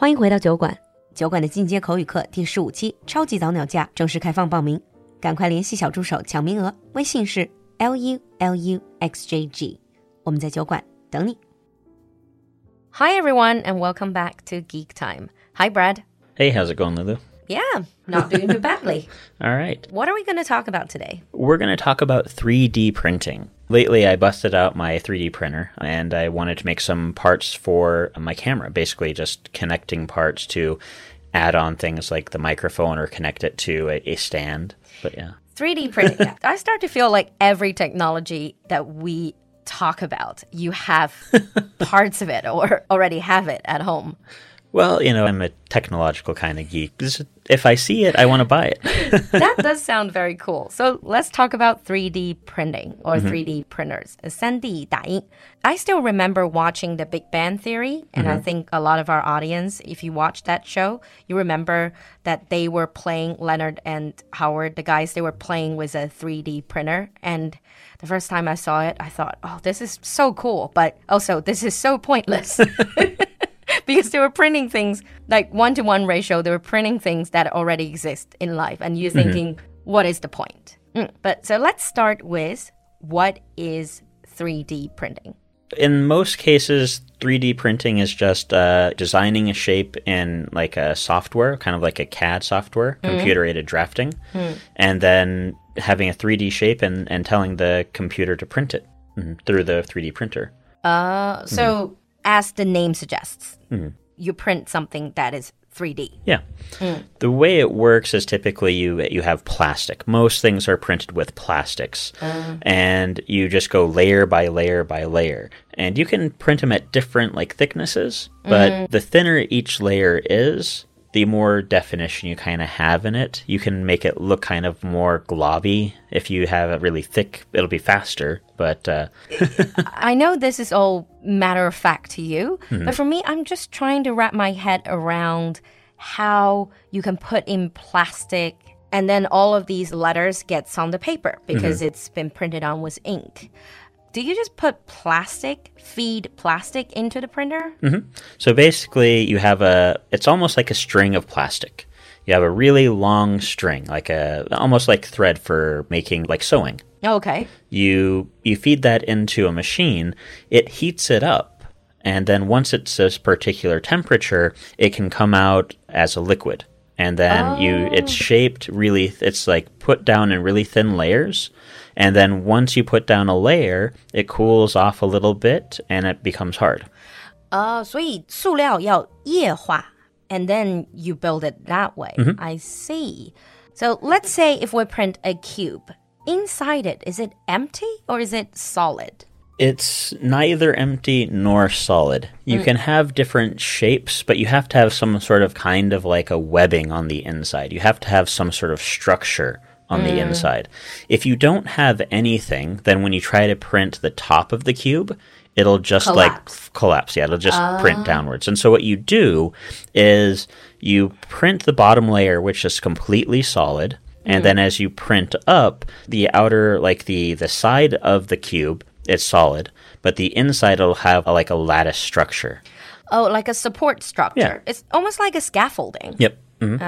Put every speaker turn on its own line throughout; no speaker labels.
欢迎回到酒馆，酒馆的进阶口语课第十五期超级早鸟价正式开放报名，赶快联系小助手抢名额，微信是 l u l u x j g，我们在酒馆等你。Hi everyone and welcome back to Geek Time. Hi Brad.
Hey, how's it going, Lulu?
Yeah, not doing too badly.
All right.
What are we going to talk about today?
We're going to talk about 3D printing. Lately, I busted out my 3D printer and I wanted to make some parts for my camera, basically just connecting parts to add on things like the microphone or connect it to a, a stand. But yeah.
3D printing. yeah. I start to feel like every technology that we talk about, you have parts of it or already have it at home.
Well, you know, I'm a technological kind of geek. If I see it, I want to buy it.
that does sound very cool. So let's talk about 3D printing or mm -hmm. 3D printers. 3D 打印. I still remember watching The Big Bang Theory, and mm -hmm. I think a lot of our audience, if you watched that show, you remember that they were playing Leonard and Howard, the guys they were playing with a 3D printer. And the first time I saw it, I thought, oh, this is so cool, but also this is so pointless. because they were printing things like one to one ratio. They were printing things that already exist in life, and you're mm-hmm. thinking, mm -hmm. what is the point? Mm. But so let's start with what is 3D printing.
In most cases, 3D printing is just uh, designing a shape in like a software, kind of like a CAD software, mm. computer aided drafting, mm. and then having a 3D shape and, and telling the computer to print it mm, through the 3D printer.
Uh, so mm-hmm as the name suggests, mm. you print something that is 3D.
Yeah. Mm. The way it works is typically you you have plastic. Most things are printed with plastics. Uh. And you just go layer by layer by layer. And you can print them at different like thicknesses, but mm. the thinner each layer is, the more definition you kind of have in it, you can make it look kind of more globby. If you have it really thick, it'll be faster. But uh...
I know this is all matter of fact to you, mm-hmm. but for me, I'm just trying to wrap my head around how you can put in plastic and then all of these letters gets on the paper because mm-hmm. it's been printed on with ink do you just put plastic, feed plastic into the printer?
Mm-hmm. So basically, you have a, it's almost like a string of plastic. You have a really long string, like a, almost like thread for making, like sewing.
Okay.
You, you feed that into a machine, it heats it up. And then once it's a particular temperature, it can come out as a liquid and then oh. you it's oh. shaped really it's like put down in really thin layers and then once you put down a layer it cools off a little bit and it becomes hard
uh, 所以塑料要液化 and then you build it that way mm -hmm. i see so let's say if we print a cube inside it is it empty or is it solid
it's neither empty nor solid. You mm. can have different shapes, but you have to have some sort of kind of like a webbing on the inside. You have to have some sort of structure on mm. the inside. If you don't have anything, then when you try to print the top of the cube, it'll just collapse. like collapse. Yeah, it'll just uh. print downwards. And so what you do is you print the bottom layer, which is completely solid. And mm. then as you print up the outer, like the, the side of the cube, it's solid, but the inside will have a, like a lattice structure.
Oh, like a support structure.
Yeah.
It's almost like a scaffolding.
Yep.
Mm -hmm.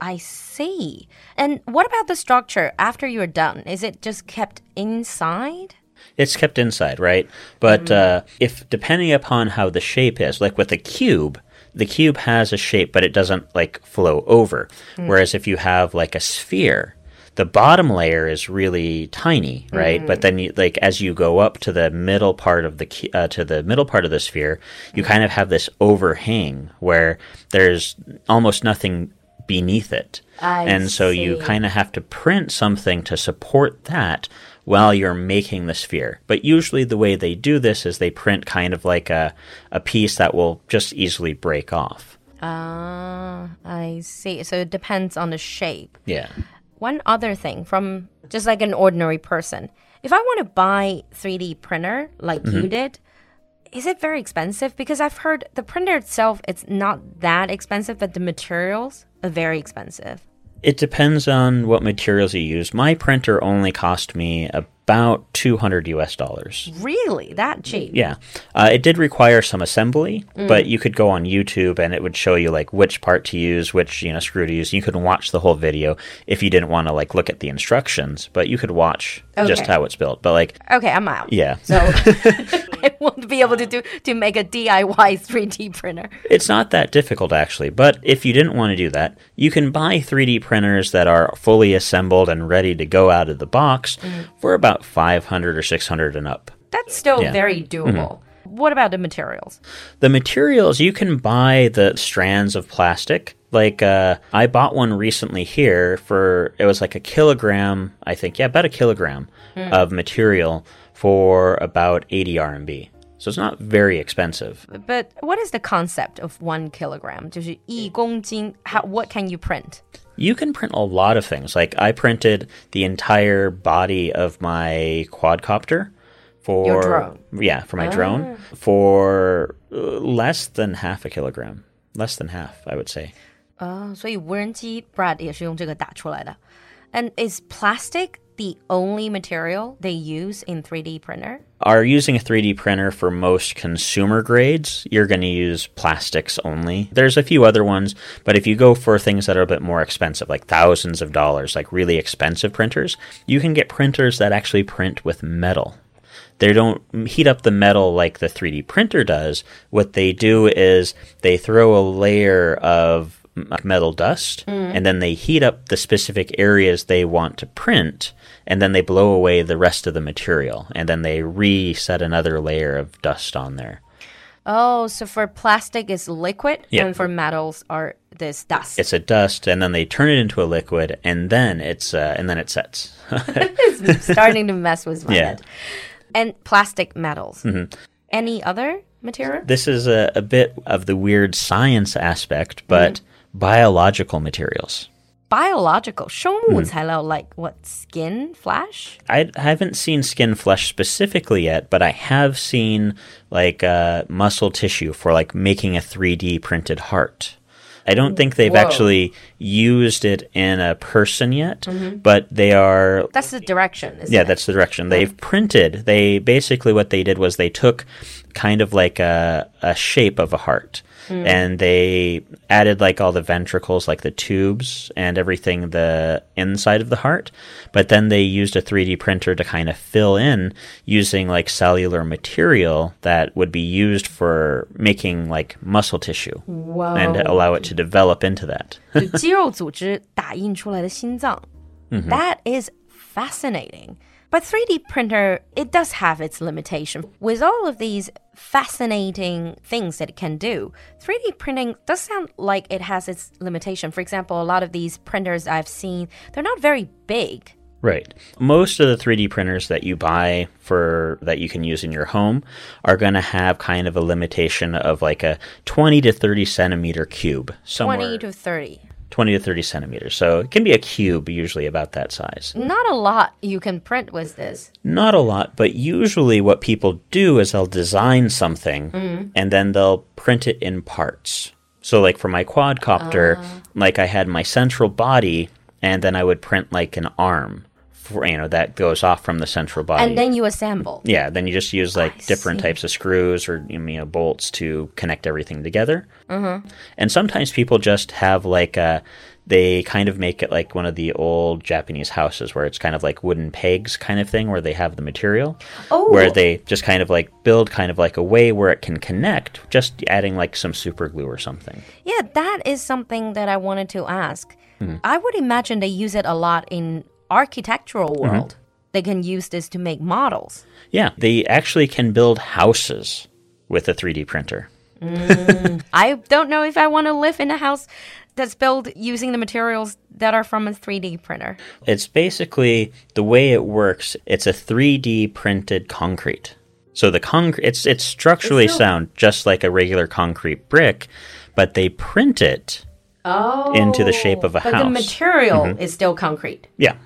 I see. And what about the structure after you're done? Is it just kept inside?
It's kept inside, right? But mm. uh, if depending upon how the shape is, like with a cube, the cube has a shape, but it doesn't like flow over. Mm. Whereas if you have like a sphere, the bottom layer is really tiny, right? Mm. But then, you, like as you go up to the middle part of the uh, to the middle part of the sphere, you kind of have this overhang where there's almost nothing beneath it,
I
and so
see.
you kind of have to print something to support that while you're making the sphere. But usually, the way they do this is they print kind of like a a piece that will just easily break off.
Ah, uh, I see. So it depends on the shape.
Yeah
one other thing from just like an ordinary person. If I want to buy 3D printer like mm-hmm. you did, is it very expensive? Because I've heard the printer itself it's not that expensive, but the materials are very expensive.
It depends on what materials you use. My printer only cost me about 200 US dollars.
Really? That cheap?
Yeah. Uh, it did require some assembly, but you could go on YouTube and it would show you like which part to use, which, you know, screw to use. You could watch the whole video if you didn't want to like look at the instructions, but you could watch just how it's built. But like,
Okay, I'm out.
yeah.
So I won't be able to do to make a DIY 3D printer.
It's not that difficult actually, but if you didn't want to do that, you can buy 3D printers that are fully assembled and ready to go out of the box for about 500 or 600 and up.
That's still
Yeah.
very doable. What about the materials?
The materials you can buy the strands of plastic. Like uh, I bought one recently here for it was like a kilogram, I think, yeah, about a kilogram of material for about 80 RMB. So it's not very expensive.
But what is the concept of one kilogram? 就是一公斤, how, what can you print?
You can print a lot of things. Like I printed the entire body of my quadcopter for
Your drone.
Yeah, for my drone for uh, less than half a kilogram. Less than half, I would say.
哦，所以无人机 Brad 也是用这个打出来的。And is plastic the only material they use in 3D printer?
Are using a 3D printer for most consumer grades, you're going to use plastics only. There's a few other ones, but if you go for things that are a bit more expensive, like thousands of dollars, like really expensive printers, you can get printers that actually print with metal. They don't heat up the metal like the 3D printer does. What they do is they throw a layer of metal dust mm. and then they heat up the specific areas they want to print and then they blow away the rest of the material and then they reset another layer of dust on there.
Oh, so for plastic is liquid
Yeah.
and for metals are this dust.
It's a dust and then they turn it into a liquid and then it's uh, and then it sets.
It's starting to mess with my
Yeah.
head. And plastic metals. Mm-hmm. Any other material?
this is a, a bit of the weird science aspect, but mm-hmm biological materials.
Biological 生物材料 like what skin, flesh?
I haven't seen skin flesh specifically yet, but I have seen like uh, muscle tissue for like making a 3D printed heart. I don't think they've
Whoa.
actually used it in a person yet, but they are
That's the direction, isn't
yeah,
it?
that's the direction. They've printed. They basically what they did was they took kind of like a, a shape of a heart and they added like all the ventricles, like the tubes and everything the inside of the heart. But then they used a 3D printer to kind of fill in using like cellular material that would be used for making like muscle tissue
Whoa.
and allow it to develop into that.
就肌肉组织打印出来的心脏.
Mm-hmm.
That is fascinating. But 3D printer, it does have its limitation. With all of these fascinating things that it can do, 3D printing does sound like it has its limitation. For example, a lot of these printers I've seen, they're not very big.
Right. Most of the 3D printers that you buy for that you can use in your home are going to have kind of a limitation of like a 20 to 30 centimeter cube. Somewhere
20 to 30.
20 to 30 centimeters. So it can be a cube, usually about that size.
Not a lot you can print with this.
Not a lot, but usually what people do is they'll design something mm. and then they'll print it in parts. So, like for my quadcopter, ah. like I had my central body, and then I would print like an arm, for you know that goes off from the central body.
And then you assemble.
yeah, then you just use like
I
different
see.
types of screws or you know bolts to connect everything together. Mm-hmm. And sometimes people just have like a. They kind of make it like one of the old Japanese houses where it's kind of like wooden pegs kind of thing where they have the material.
Oh.
Where they just kind of like build kind of like a way where it can connect, just adding like some super glue or something.
Yeah, that is something that I wanted to ask.
Mm-hmm.
I would imagine they use it a lot in architectural
Mm-hmm.
world. They can use this to make models.
Yeah, they actually can build houses with a 3D printer.
I don't know if I want to live in a house that's built using the materials that are from a 3D printer.
It's basically the way it works. It's a 3D printed concrete. So the concrete, it's it's structurally
It's
sound just like a regular concrete brick, but they print it.
Oh.
Into the shape of a
but the
house. Mm-hmm.
material is still concrete.
Yeah,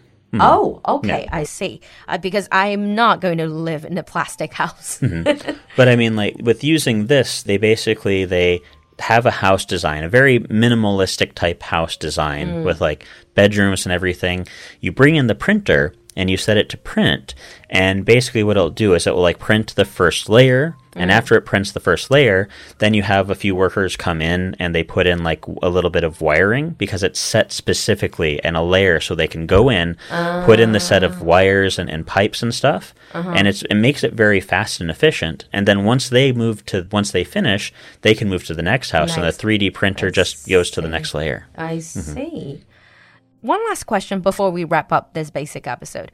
Oh, okay, I see. Uh, because I'm not going to live in a plastic house.
Mm-hmm. but I mean, like with using this, they basically they have a house design, a very minimalistic type house design with like bedrooms and everything. You bring in the printer and you set it to print. And basically, what it'll do is it will like print the first layer. And mm. after it prints the first layer, then you have a few workers come in and they put in like a little bit of wiring because it's set specifically in a layer so they can go in, put in the set of ah. wires and, and pipes and stuff. Uh-huh. And it's, it makes it very fast and efficient. And then once they move to, once they finish, they can move to the next house and the 3D printer just goes to the next layer.
I mm-hmm. see. One last question before we wrap up this basic episode.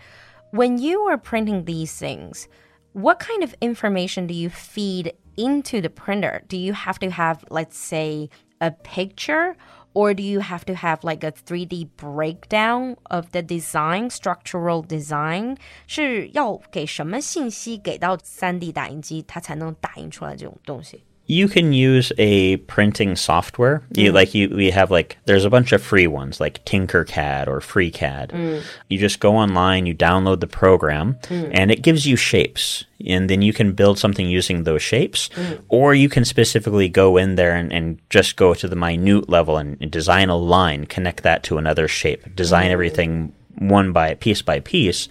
When you are printing these things, what kind of information do you feed into the printer? Do you have to have, let's say, a picture? Or do you have to have like a 3D breakdown of the design, structural design? 是要给什么信息给到 3D 打印机，它才能打印出来这种东西？
You can use a printing software. You mm. like you we have like there's a bunch of free ones like Tinkercad or FreeCAD. Mm. You just go online, you download the program, mm. and it gives you shapes. And then you can build something using those shapes, or you can specifically go in there and, and just go to the minute level and, and design a line, connect that to another shape, design everything one by piece by piece.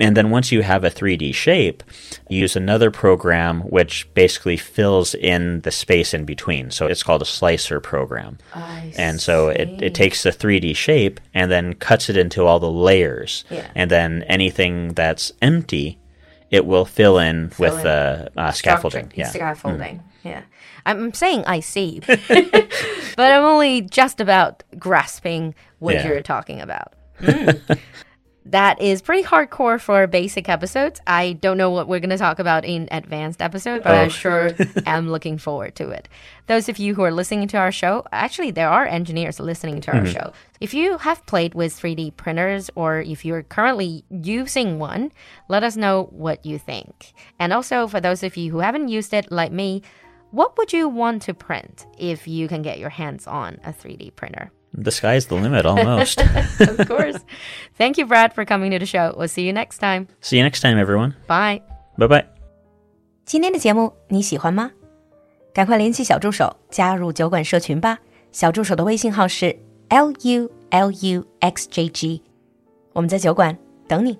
And then once you have a 3D shape, you use another program which basically fills in the space in between. So it's called a slicer program.
I
And so it, it takes the 3D shape and then cuts it into all the layers.
Yeah.
And then anything that's empty, it will fill in with
in.
the uh, scaffolding. Yeah.
Scaffolding. Yeah. I'm saying I see, but I'm only just about grasping what
Yeah.
you're talking about. Mm. That is pretty hardcore for basic episodes. I don't know what we're going to talk about in advanced episode, but I
Oh.
sure am looking forward to it. Those of you who are listening to our show, actually, there are engineers listening to our mm-hmm. show. If you have played with 3D printers or if you're currently using one, let us know what you think. And also, for those of you who haven't used it, like me, what would you want to print if you can get your hands on a 3D printer?
The sky's the limit almost.
of course. Thank you, Brad, for coming to the show. We'll see you next time.
See you next time, everyone.
Bye.
Bye bye.
今天的节目你喜欢吗？赶快联系小助手加入酒馆社群吧。小助手的微信号是 l u l u x j g，我们在酒馆等你。